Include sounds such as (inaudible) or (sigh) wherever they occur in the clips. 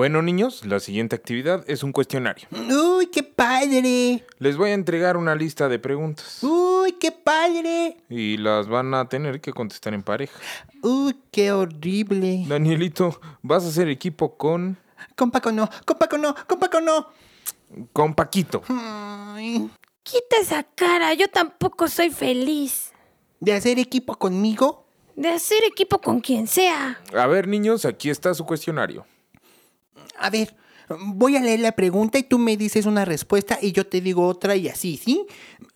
Bueno, niños, la siguiente actividad es un cuestionario. Uy, qué padre. Les voy a entregar una lista de preguntas Uy, qué padre. y las van a tener que contestar en pareja. Uy, qué horrible. Danielito, vas a hacer equipo con Con Paco no, con Paco no, con Paco no. con Paquito. Ay, Quita esa cara, yo tampoco soy feliz. ¿De hacer equipo conmigo? De hacer equipo con quien sea. A ver, niños, aquí está su cuestionario. A ver, voy a leer la pregunta y tú me dices una respuesta y yo te digo otra y así, ¿sí?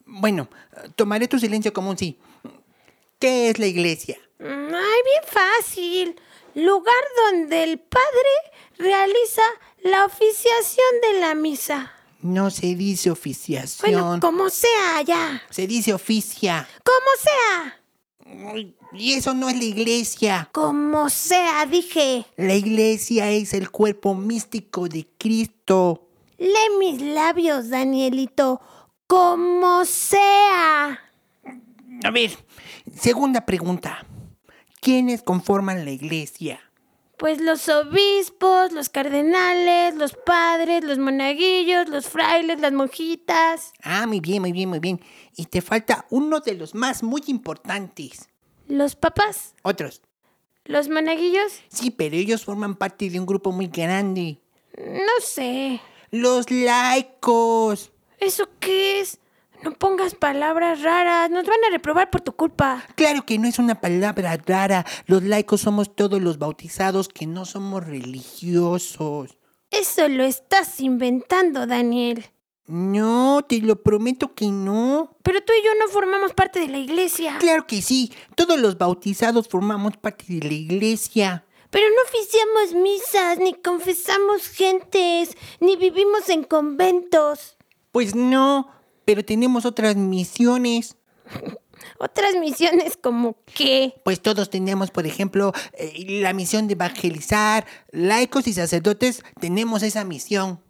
Bueno, tomaré tu silencio como un sí. ¿Qué es la iglesia? Mm, Ay, bien fácil. Lugar donde el padre realiza la oficiación de la misa. No se dice oficiación. Bueno, como sea, ya. Se dice oficia. Como sea. Y eso no es la iglesia. Como sea, dije. La iglesia es el cuerpo místico de Cristo. Lee mis labios, Danielito. Como sea. A ver, segunda pregunta. ¿Quiénes conforman la iglesia? Pues los obispos, los cardenales, los padres, los monaguillos, los frailes, las monjitas. Ah, muy bien, muy bien, muy bien. Y te falta uno de los más muy importantes. Los papás, Otros. los monaguillos. Sí, pero ellos forman parte de un grupo muy grande. No sé. Los laicos. ¿Eso qué es? No pongas palabras raras. Nos van a reprobar por tu culpa. Claro que no es una palabra rara. Los laicos somos todos los bautizados que no somos religiosos. Eso lo estás inventando, Daniel. No, te lo prometo que no. Pero tú y yo no formamos parte de la iglesia. Claro que sí. Todos los bautizados formamos parte de la iglesia. Pero no oficiamos misas, ni confesamos gentes, ni vivimos en conventos. Pues no, pero tenemos otras misiones. Otras misiones como qué. Pues todos tenemos, por ejemplo, eh, la misión de evangelizar. Laicos y sacerdotes tenemos esa misión.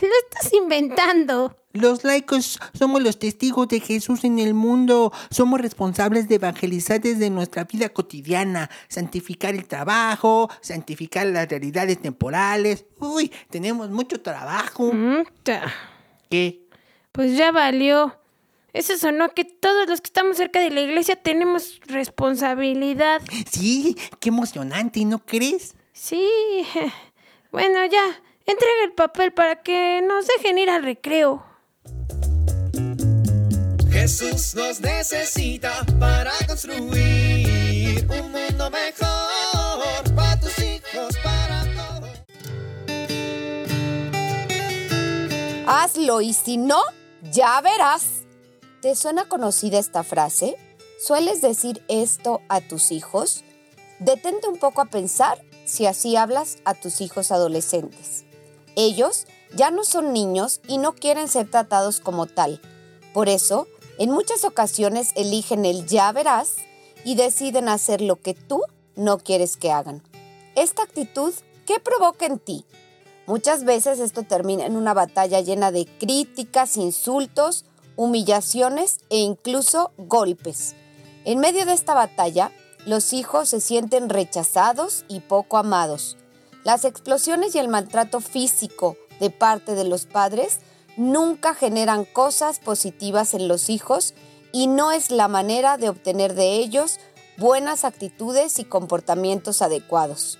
Lo estás inventando. Los laicos somos los testigos de Jesús en el mundo. Somos responsables de evangelizar desde nuestra vida cotidiana, santificar el trabajo, santificar las realidades temporales. Uy, tenemos mucho trabajo. Mm, ta. ¿Qué? Pues ya valió. Eso sonó que todos los que estamos cerca de la iglesia tenemos responsabilidad. Sí, qué emocionante, ¿no crees? Sí. (laughs) Bueno, ya. Entrega el papel para que nos dejen ir al recreo. Jesús nos necesita para construir un mundo mejor para tus hijos, para todos. Hazlo y si no, ya verás. ¿Te suena conocida esta frase? ¿Sueles decir esto a tus hijos? Detente un poco a pensar si así hablas a tus hijos adolescentes. Ellos ya no son niños y no quieren ser tratados como tal. Por eso, en muchas ocasiones eligen el ya verás y deciden hacer lo que tú no quieres que hagan. Esta actitud, ¿qué provoca en ti? Muchas veces esto termina en una batalla llena de críticas, insultos, humillaciones e incluso golpes. En medio de esta batalla, los hijos se sienten rechazados y poco amados. Las explosiones y el maltrato físico de parte de los padres nunca generan cosas positivas en los hijos y no es la manera de obtener de ellos buenas actitudes y comportamientos adecuados.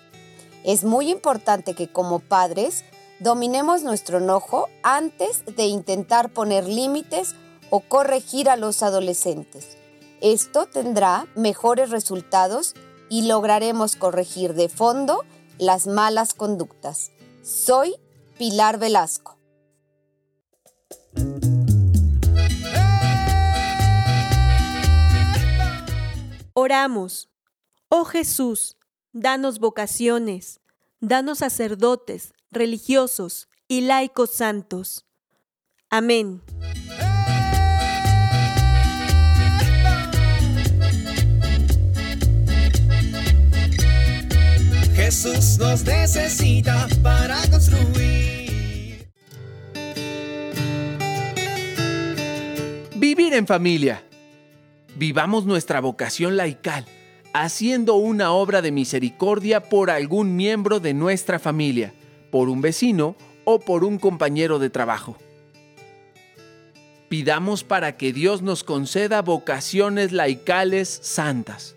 Es muy importante que como padres dominemos nuestro enojo antes de intentar poner límites o corregir a los adolescentes. Esto tendrá mejores resultados y lograremos corregir de fondo las malas conductas. Soy Pilar Velasco. Oramos. Oh Jesús, danos vocaciones, danos sacerdotes, religiosos y laicos santos. Amén. Jesús nos necesita para construir. Vivir en familia. Vivamos nuestra vocación laical, haciendo una obra de misericordia por algún miembro de nuestra familia, por un vecino o por un compañero de trabajo. Pidamos para que Dios nos conceda vocaciones laicales santas.